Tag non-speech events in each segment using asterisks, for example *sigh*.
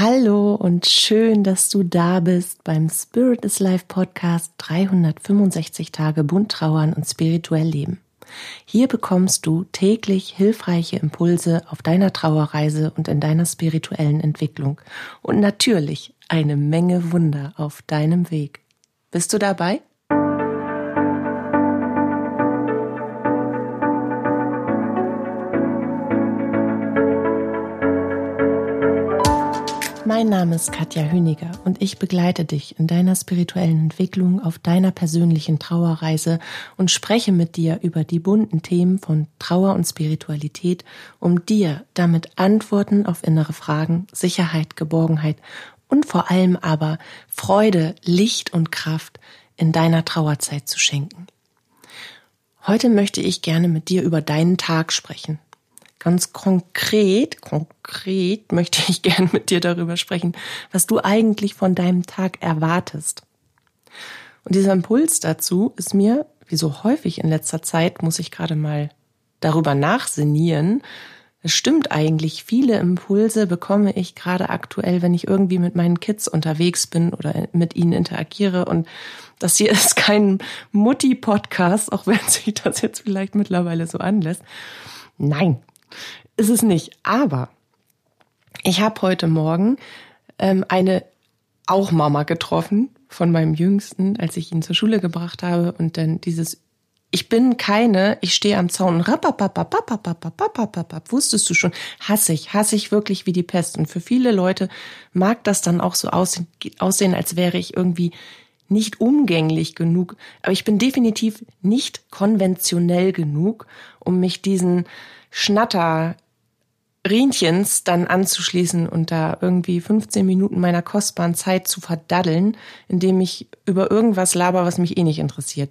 Hallo und schön, dass du da bist beim Spirit is Life Podcast 365 Tage bunt trauern und spirituell leben. Hier bekommst du täglich hilfreiche Impulse auf deiner Trauerreise und in deiner spirituellen Entwicklung und natürlich eine Menge Wunder auf deinem Weg. Bist du dabei? Mein Name ist Katja Hüniger und ich begleite dich in deiner spirituellen Entwicklung auf deiner persönlichen Trauerreise und spreche mit dir über die bunten Themen von Trauer und Spiritualität, um dir damit Antworten auf innere Fragen, Sicherheit, Geborgenheit und vor allem aber Freude, Licht und Kraft in deiner Trauerzeit zu schenken. Heute möchte ich gerne mit dir über deinen Tag sprechen. Ganz konkret, konkret möchte ich *laughs* gern mit dir darüber sprechen, was du eigentlich von deinem Tag erwartest. Und dieser Impuls dazu ist mir, wie so häufig in letzter Zeit, muss ich gerade mal darüber nachsinnieren. Es stimmt eigentlich, viele Impulse bekomme ich gerade aktuell, wenn ich irgendwie mit meinen Kids unterwegs bin oder mit ihnen interagiere. Und das hier *laughs* ist kein Mutti-Podcast, auch wenn sich das jetzt vielleicht mittlerweile so anlässt. Nein, ist es nicht. Aber ich habe heute Morgen ähm, eine auch Mama getroffen von meinem Jüngsten, als ich ihn zur Schule gebracht habe und dann dieses ich bin keine, ich stehe am Zaun, wusstest du schon, hasse ich, hasse ich wirklich wie die Pest. Und für viele Leute mag das dann auch so aussehen, aussehen als wäre ich irgendwie nicht umgänglich genug. Aber ich bin definitiv nicht konventionell genug, um mich diesen Schnatter Rienchens dann anzuschließen und da irgendwie 15 Minuten meiner kostbaren Zeit zu verdaddeln, indem ich über irgendwas laber, was mich eh nicht interessiert.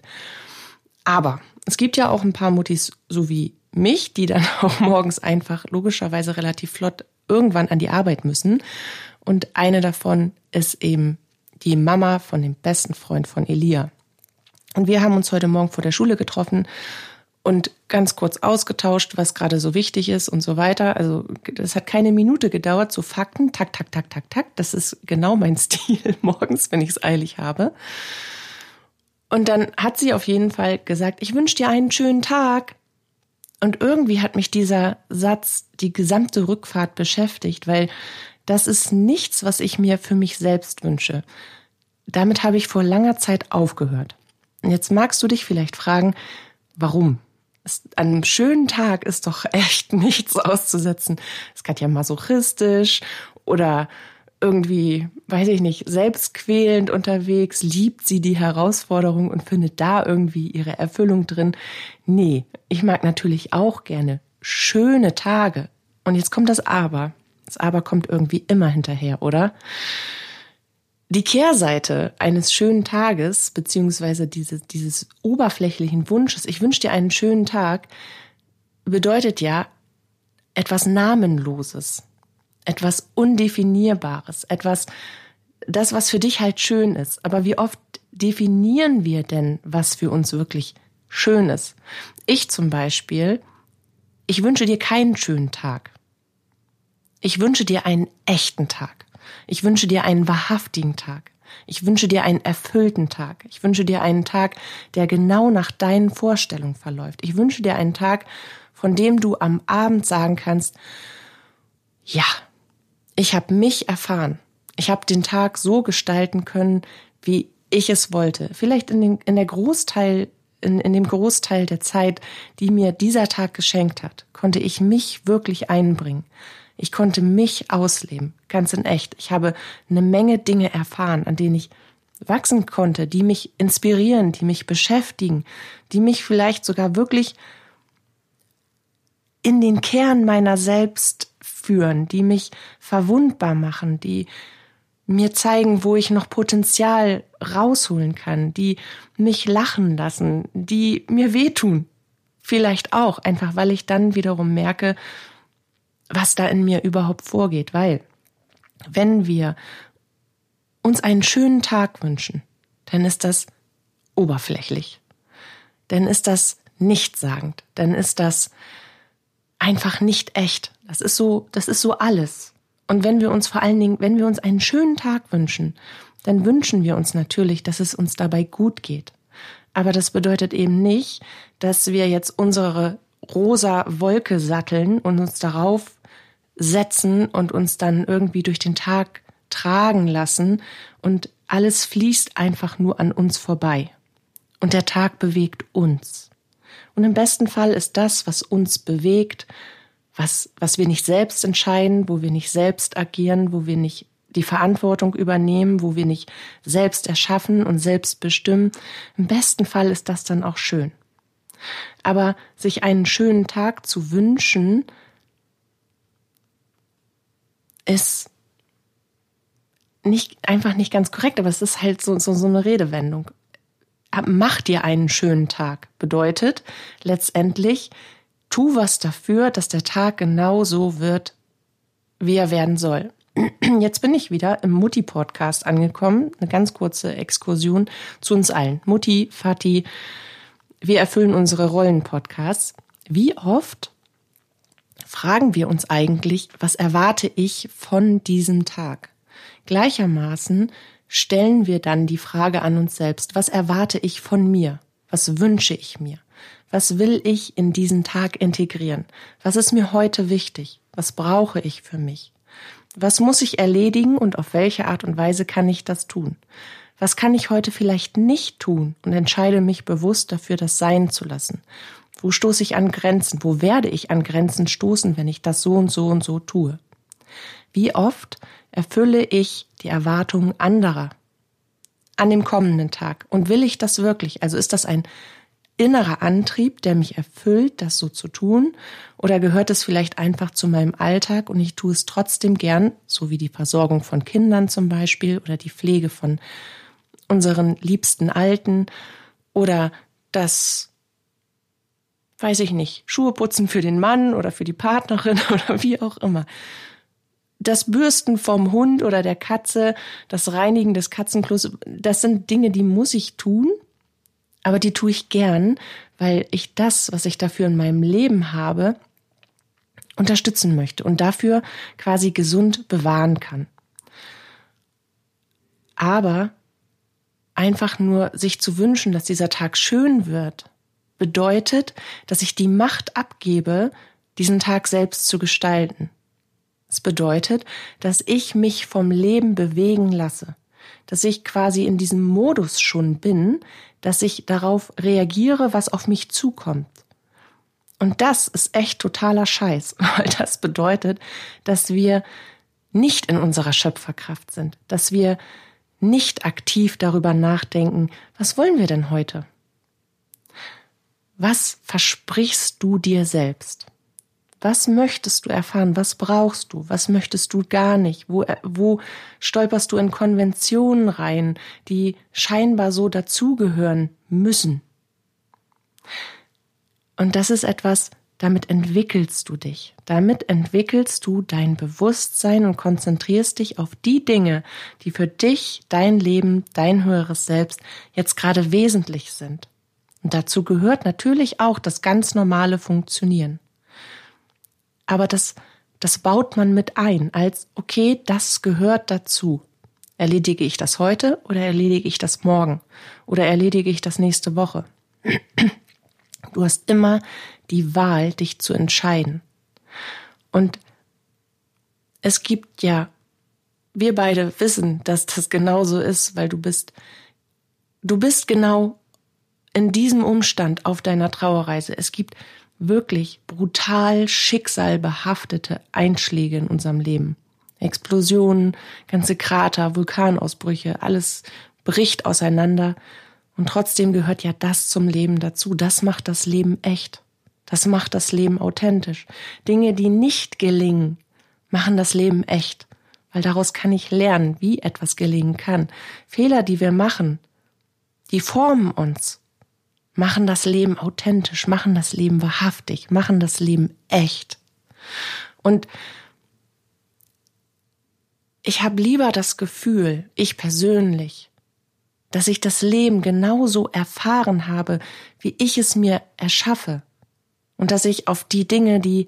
Aber es gibt ja auch ein paar Muttis, so wie mich, die dann *laughs* auch morgens einfach logischerweise relativ flott irgendwann an die Arbeit müssen. Und eine davon ist eben die Mama von dem besten Freund von Elia. Und wir haben uns heute Morgen vor der Schule getroffen und ganz kurz ausgetauscht, was gerade so wichtig ist und so weiter. Also das hat keine Minute gedauert, so Fakten, tak, tak, tak, tak, tak. Das ist genau mein *laughs* Stil morgens, wenn ich es eilig habe. Und dann hat sie auf jeden Fall gesagt, ich wünsche dir einen schönen Tag. Und irgendwie hat mich dieser Satz die gesamte Rückfahrt beschäftigt, weil das ist nichts, was ich mir für mich selbst wünsche. Damit habe ich vor langer Zeit aufgehört. Und jetzt magst du dich vielleicht fragen, warum? An einem schönen Tag ist doch *laughs* echt nichts auszusetzen. Es kann ja masochistisch oder irgendwie, weiß ich nicht, selbstquälend unterwegs, liebt sie die Herausforderung und findet da irgendwie ihre Erfüllung drin. Nee, ich mag natürlich auch gerne schöne Tage. Und jetzt kommt das Aber. Das Aber kommt irgendwie immer hinterher, oder? Die Kehrseite eines schönen Tages, beziehungsweise diese, dieses oberflächlichen Wunsches, ich wünsche dir einen schönen Tag, bedeutet ja etwas Namenloses, etwas Undefinierbares, etwas, das, was für dich halt schön ist. Aber wie oft definieren wir denn, was für uns wirklich schön ist? Ich zum Beispiel, ich wünsche dir keinen schönen Tag. Ich wünsche dir einen echten Tag. Ich wünsche dir einen wahrhaftigen Tag. Ich wünsche dir einen erfüllten Tag. Ich wünsche dir einen Tag, der genau nach deinen Vorstellungen verläuft. Ich wünsche dir einen Tag, von dem du am Abend sagen kannst, ja, ich habe mich erfahren. Ich habe den Tag so gestalten können, wie ich es wollte. Vielleicht in, den, in der Großteil, in, in dem Großteil der Zeit, die mir dieser Tag geschenkt hat, konnte ich mich wirklich einbringen. Ich konnte mich ausleben, ganz in echt. Ich habe eine Menge Dinge erfahren, an denen ich wachsen konnte, die mich inspirieren, die mich beschäftigen, die mich vielleicht sogar wirklich in den Kern meiner selbst führen, die mich verwundbar machen, die mir zeigen, wo ich noch Potenzial rausholen kann, die mich lachen lassen, die mir wehtun. Vielleicht auch, einfach weil ich dann wiederum merke, was da in mir überhaupt vorgeht, weil wenn wir uns einen schönen Tag wünschen, dann ist das oberflächlich. Dann ist das nichtssagend. Dann ist das einfach nicht echt. Das ist so, das ist so alles. Und wenn wir uns vor allen Dingen, wenn wir uns einen schönen Tag wünschen, dann wünschen wir uns natürlich, dass es uns dabei gut geht. Aber das bedeutet eben nicht, dass wir jetzt unsere rosa Wolke satteln und uns darauf setzen und uns dann irgendwie durch den Tag tragen lassen und alles fließt einfach nur an uns vorbei. Und der Tag bewegt uns. Und im besten Fall ist das, was uns bewegt, was, was wir nicht selbst entscheiden, wo wir nicht selbst agieren, wo wir nicht die Verantwortung übernehmen, wo wir nicht selbst erschaffen und selbst bestimmen. Im besten Fall ist das dann auch schön. Aber sich einen schönen Tag zu wünschen, ist nicht, einfach nicht ganz korrekt, aber es ist halt so, so, so eine Redewendung. Mach dir einen schönen Tag bedeutet letztendlich, tu was dafür, dass der Tag genau so wird, wie er werden soll. *clears throat* Jetzt bin ich wieder im Mutti-Podcast angekommen. Eine ganz kurze Exkursion zu uns allen. Mutti, Vati, wir erfüllen unsere Rollen-Podcasts. Wie oft fragen wir uns eigentlich, was erwarte ich von diesem Tag? Gleichermaßen stellen wir dann die Frage an uns selbst, was erwarte ich von mir? Was wünsche ich mir? Was will ich in diesen Tag integrieren? Was ist mir heute wichtig? Was brauche ich für mich? Was muss ich erledigen und auf welche Art und Weise kann ich das tun? Was kann ich heute vielleicht nicht tun und entscheide mich bewusst dafür, das sein zu lassen? Wo stoße ich an Grenzen? Wo werde ich an Grenzen stoßen, wenn ich das so und so und so tue? Wie oft erfülle ich die Erwartungen anderer an dem kommenden Tag? Und will ich das wirklich? Also ist das ein innerer Antrieb, der mich erfüllt, das so zu tun? Oder gehört es vielleicht einfach zu meinem Alltag und ich tue es trotzdem gern, so wie die Versorgung von Kindern zum Beispiel oder die Pflege von unseren liebsten Alten oder das, weiß ich nicht, Schuhe putzen für den Mann oder für die Partnerin *laughs* oder wie auch immer. Das Bürsten vom Hund oder der Katze, das Reinigen des Katzenklos, das sind Dinge, die muss ich tun, aber die tue ich gern, weil ich das, was ich dafür in meinem Leben habe, unterstützen möchte und dafür quasi gesund bewahren kann. Aber einfach nur sich zu wünschen, dass dieser Tag schön wird, bedeutet, dass ich die Macht abgebe, diesen Tag selbst zu gestalten. Es bedeutet, dass ich mich vom Leben bewegen lasse, dass ich quasi in diesem Modus schon bin, dass ich darauf reagiere, was auf mich zukommt. Und das ist echt totaler Scheiß, *laughs* weil das bedeutet, dass wir nicht in unserer Schöpferkraft sind, dass wir nicht aktiv darüber nachdenken, was wollen wir denn heute? Was versprichst du dir selbst? Was möchtest du erfahren? Was brauchst du? Was möchtest du gar nicht? Wo, wo stolperst du in Konventionen rein, die scheinbar so dazugehören müssen? Und das ist etwas, damit entwickelst du dich. Damit entwickelst du dein Bewusstsein und konzentrierst dich auf die Dinge, die für dich, dein Leben, dein höheres Selbst jetzt gerade wesentlich sind. Und dazu gehört natürlich auch das ganz normale Funktionieren aber das, das baut man mit ein, als okay, das gehört dazu. Erledige ich das heute oder erledige ich das morgen oder erledige ich das nächste Woche? Du hast immer die Wahl, dich zu entscheiden. Und es gibt ja, wir beide wissen, dass das genauso ist, weil du bist, du bist genau in diesem Umstand auf deiner Trauerreise. Es gibt wirklich brutal schicksalbehaftete Einschläge in unserem Leben. Explosionen, ganze Krater, Vulkanausbrüche, alles bricht auseinander. Und trotzdem gehört ja das zum Leben dazu. Das macht das Leben echt. Das macht das Leben authentisch. Dinge, die nicht gelingen, machen das Leben echt. Weil daraus kann ich lernen, wie etwas gelingen kann. Fehler, die wir machen, die formen uns machen das Leben authentisch, machen das Leben wahrhaftig, machen das Leben echt. Und ich habe lieber das Gefühl, ich persönlich, dass ich das Leben genauso erfahren habe, wie ich es mir erschaffe. Und dass ich auf die Dinge, die,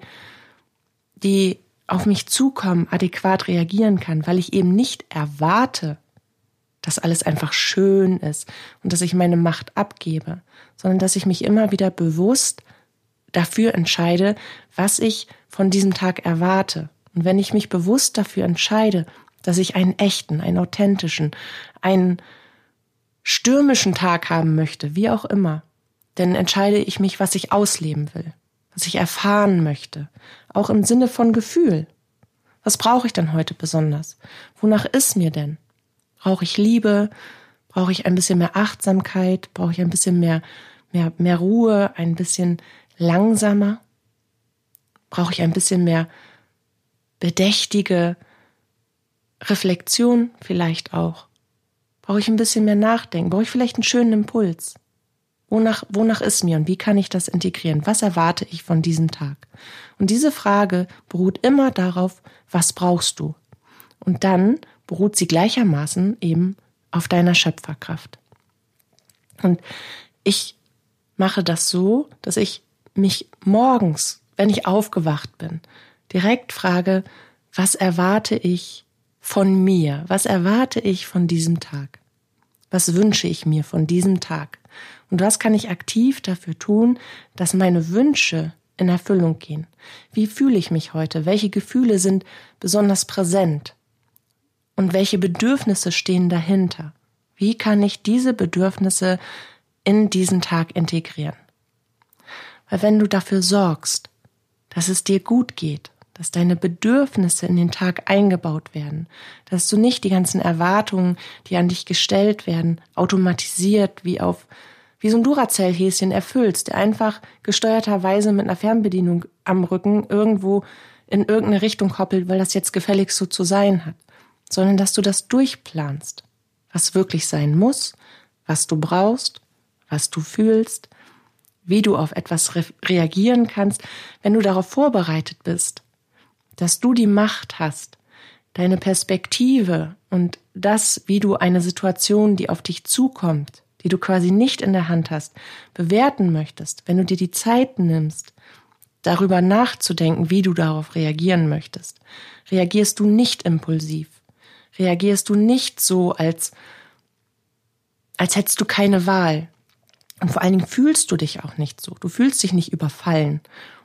die auf mich zukommen, adäquat reagieren kann, weil ich eben nicht erwarte, dass alles einfach schön ist und dass ich meine Macht abgebe, sondern dass ich mich immer wieder bewusst dafür entscheide, was ich von diesem Tag erwarte. Und wenn ich mich bewusst dafür entscheide, dass ich einen echten, einen authentischen, einen stürmischen Tag haben möchte, wie auch immer, dann entscheide ich mich, was ich ausleben will, was ich erfahren möchte, auch im Sinne von Gefühl. Was brauche ich denn heute besonders? Wonach ist mir denn? Brauche ich Liebe? Brauche ich ein bisschen mehr Achtsamkeit? Brauche ich ein bisschen mehr, mehr, mehr Ruhe? Ein bisschen langsamer? Brauche ich ein bisschen mehr bedächtige Reflexion vielleicht auch? Brauche ich ein bisschen mehr Nachdenken? Brauche ich vielleicht einen schönen Impuls? Wonach, wonach ist mir und wie kann ich das integrieren? Was erwarte ich von diesem Tag? Und diese Frage beruht immer darauf, was brauchst du? Und dann beruht sie gleichermaßen eben auf deiner Schöpferkraft. Und ich mache das so, dass ich mich morgens, wenn ich aufgewacht bin, direkt frage, was erwarte ich von mir? Was erwarte ich von diesem Tag? Was wünsche ich mir von diesem Tag? Und was kann ich aktiv dafür tun, dass meine Wünsche in Erfüllung gehen? Wie fühle ich mich heute? Welche Gefühle sind besonders präsent? Und welche Bedürfnisse stehen dahinter? Wie kann ich diese Bedürfnisse in diesen Tag integrieren? Weil wenn du dafür sorgst, dass es dir gut geht, dass deine Bedürfnisse in den Tag eingebaut werden, dass du nicht die ganzen Erwartungen, die an dich gestellt werden, automatisiert wie auf wie so ein Duracell-Häschen erfüllst, der einfach gesteuerterweise mit einer Fernbedienung am Rücken irgendwo in irgendeine Richtung koppelt, weil das jetzt gefälligst so zu sein hat sondern dass du das durchplanst, was wirklich sein muss, was du brauchst, was du fühlst, wie du auf etwas re reagieren kannst, wenn du darauf vorbereitet bist, dass du die Macht hast, deine Perspektive und das, wie du eine Situation, die auf dich zukommt, die du quasi nicht in der Hand hast, bewerten möchtest, wenn du dir die Zeit nimmst, darüber nachzudenken, wie du darauf reagieren möchtest, reagierst du nicht impulsiv, reagierst du nicht so, als, als hättest du keine Wahl. Und vor allen Dingen fühlst du dich auch nicht so. Du fühlst dich nicht überfallen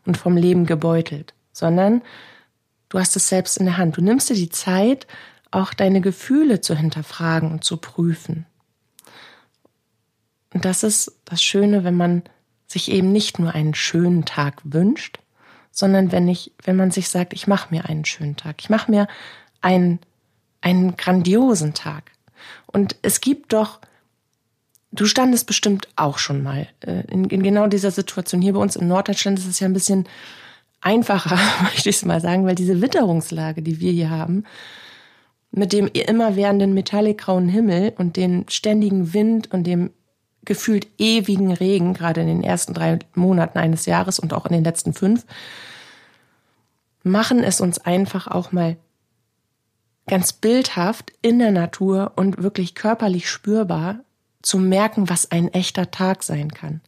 und vom Leben gebeutelt, sondern du hast es selbst in der Hand. Du nimmst dir die Zeit, auch deine Gefühle zu hinterfragen und zu prüfen. Und das ist das Schöne, wenn man sich eben nicht nur einen schönen Tag wünscht, sondern wenn ich, wenn man sich sagt, ich mache mir einen schönen Tag, ich mache mir einen einen grandiosen Tag. Und es gibt doch, du standest bestimmt auch schon mal äh, in, in genau dieser Situation. Hier bei uns in Norddeutschland ist es ja ein bisschen einfacher, *laughs* möchte ich es mal sagen, weil diese Witterungslage, die wir hier haben, mit dem immerwährenden metallikgrauen Himmel und den ständigen Wind und dem gefühlt ewigen Regen, gerade in den ersten drei Monaten eines Jahres und auch in den letzten fünf, machen es uns einfach auch mal ganz bildhaft in der Natur und wirklich körperlich spürbar zu merken, was ein echter Tag sein kann.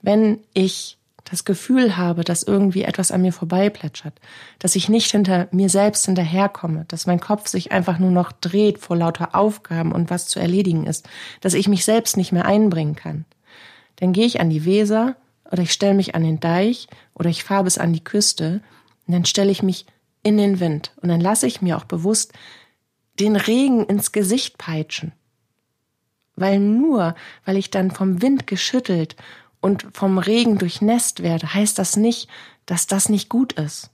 Wenn ich das Gefühl habe, dass irgendwie etwas an mir vorbeiplätschert, dass ich nicht hinter mir selbst hinterherkomme, dass mein Kopf sich einfach nur noch dreht vor lauter Aufgaben und was zu erledigen ist, dass ich mich selbst nicht mehr einbringen kann, dann gehe ich an die Weser oder ich stelle mich an den Deich oder ich fahre bis an die Küste und dann stelle ich mich in den Wind. Und dann lasse ich mir auch bewusst den Regen ins Gesicht peitschen. Weil nur, weil ich dann vom Wind geschüttelt und vom Regen durchnässt werde, heißt das nicht, dass das nicht gut ist.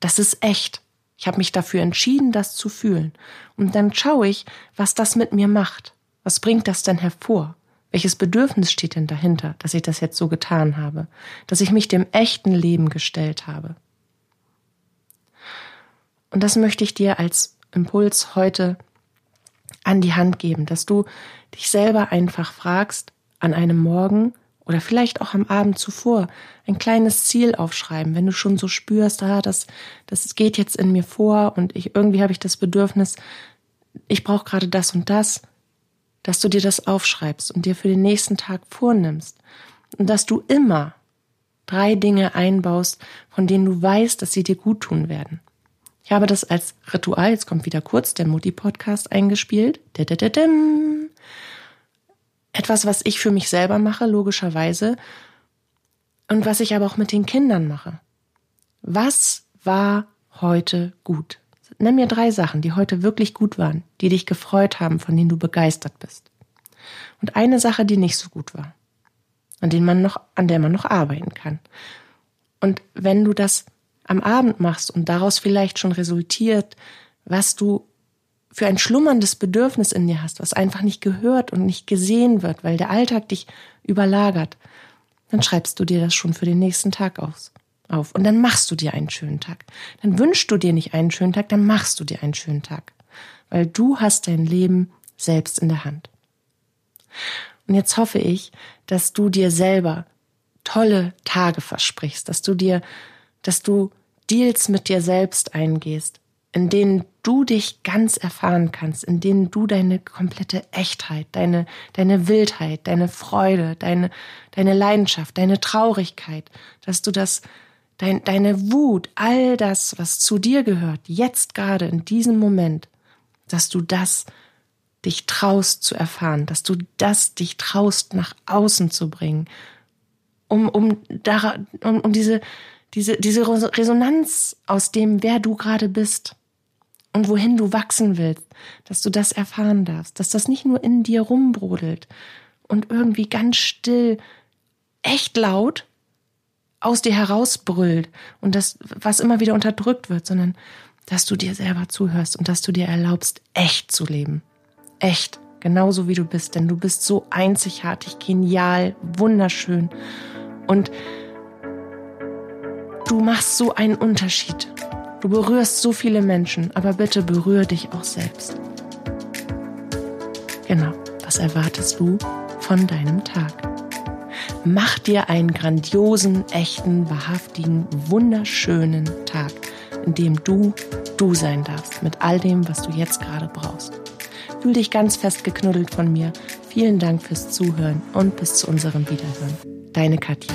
Das ist echt. Ich habe mich dafür entschieden, das zu fühlen. Und dann schaue ich, was das mit mir macht. Was bringt das denn hervor? Welches Bedürfnis steht denn dahinter, dass ich das jetzt so getan habe? Dass ich mich dem echten Leben gestellt habe? Und das möchte ich dir als Impuls heute an die Hand geben, dass du dich selber einfach fragst, an einem Morgen oder vielleicht auch am Abend zuvor ein kleines Ziel aufschreiben, wenn du schon so spürst, ah, das, das geht jetzt in mir vor und ich, irgendwie habe ich das Bedürfnis, ich brauche gerade das und das, dass du dir das aufschreibst und dir für den nächsten Tag vornimmst und dass du immer drei Dinge einbaust, von denen du weißt, dass sie dir gut tun werden. Ich habe das als Ritual, jetzt kommt wieder kurz der Mutti-Podcast eingespielt. Etwas, was ich für mich selber mache, logischerweise. Und was ich aber auch mit den Kindern mache. Was war heute gut? Nenn mir drei Sachen, die heute wirklich gut waren, die dich gefreut haben, von denen du begeistert bist. Und eine Sache, die nicht so gut war, an, denen man noch, an der man noch arbeiten kann. Und wenn du das am Abend machst und daraus vielleicht schon resultiert, was du für ein schlummerndes Bedürfnis in dir hast, was einfach nicht gehört und nicht gesehen wird, weil der Alltag dich überlagert, dann schreibst du dir das schon für den nächsten Tag aus, auf. Und dann machst du dir einen schönen Tag. Dann wünschst du dir nicht einen schönen Tag, dann machst du dir einen schönen Tag. Weil du hast dein Leben selbst in der Hand. Und jetzt hoffe ich, dass du dir selber tolle Tage versprichst, dass du dir, dass du Deals mit dir selbst eingehst, in denen du dich ganz erfahren kannst, in denen du deine komplette Echtheit, deine, deine Wildheit, deine Freude, deine, deine Leidenschaft, deine Traurigkeit, dass du das, dein, deine Wut, all das, was zu dir gehört, jetzt gerade in diesem Moment, dass du das dich traust zu erfahren, dass du das dich traust nach außen zu bringen, um, um, um, um diese, diese, diese Resonanz aus dem, wer du gerade bist und wohin du wachsen willst, dass du das erfahren darfst, dass das nicht nur in dir rumbrodelt und irgendwie ganz still, echt laut aus dir herausbrüllt und das, was immer wieder unterdrückt wird, sondern dass du dir selber zuhörst und dass du dir erlaubst, echt zu leben. Echt, genauso wie du bist, denn du bist so einzigartig, genial, wunderschön. Und du machst so einen Unterschied. Du berührst so viele Menschen, aber bitte berühre dich auch selbst. Genau, was erwartest du von deinem Tag? Mach dir einen grandiosen, echten, wahrhaftigen, wunderschönen Tag, in dem du du sein darfst mit all dem, was du jetzt gerade brauchst. Fühl dich ganz fest geknuddelt von mir. Vielen Dank fürs Zuhören und bis zu unserem Wiederhören. Deine Katja.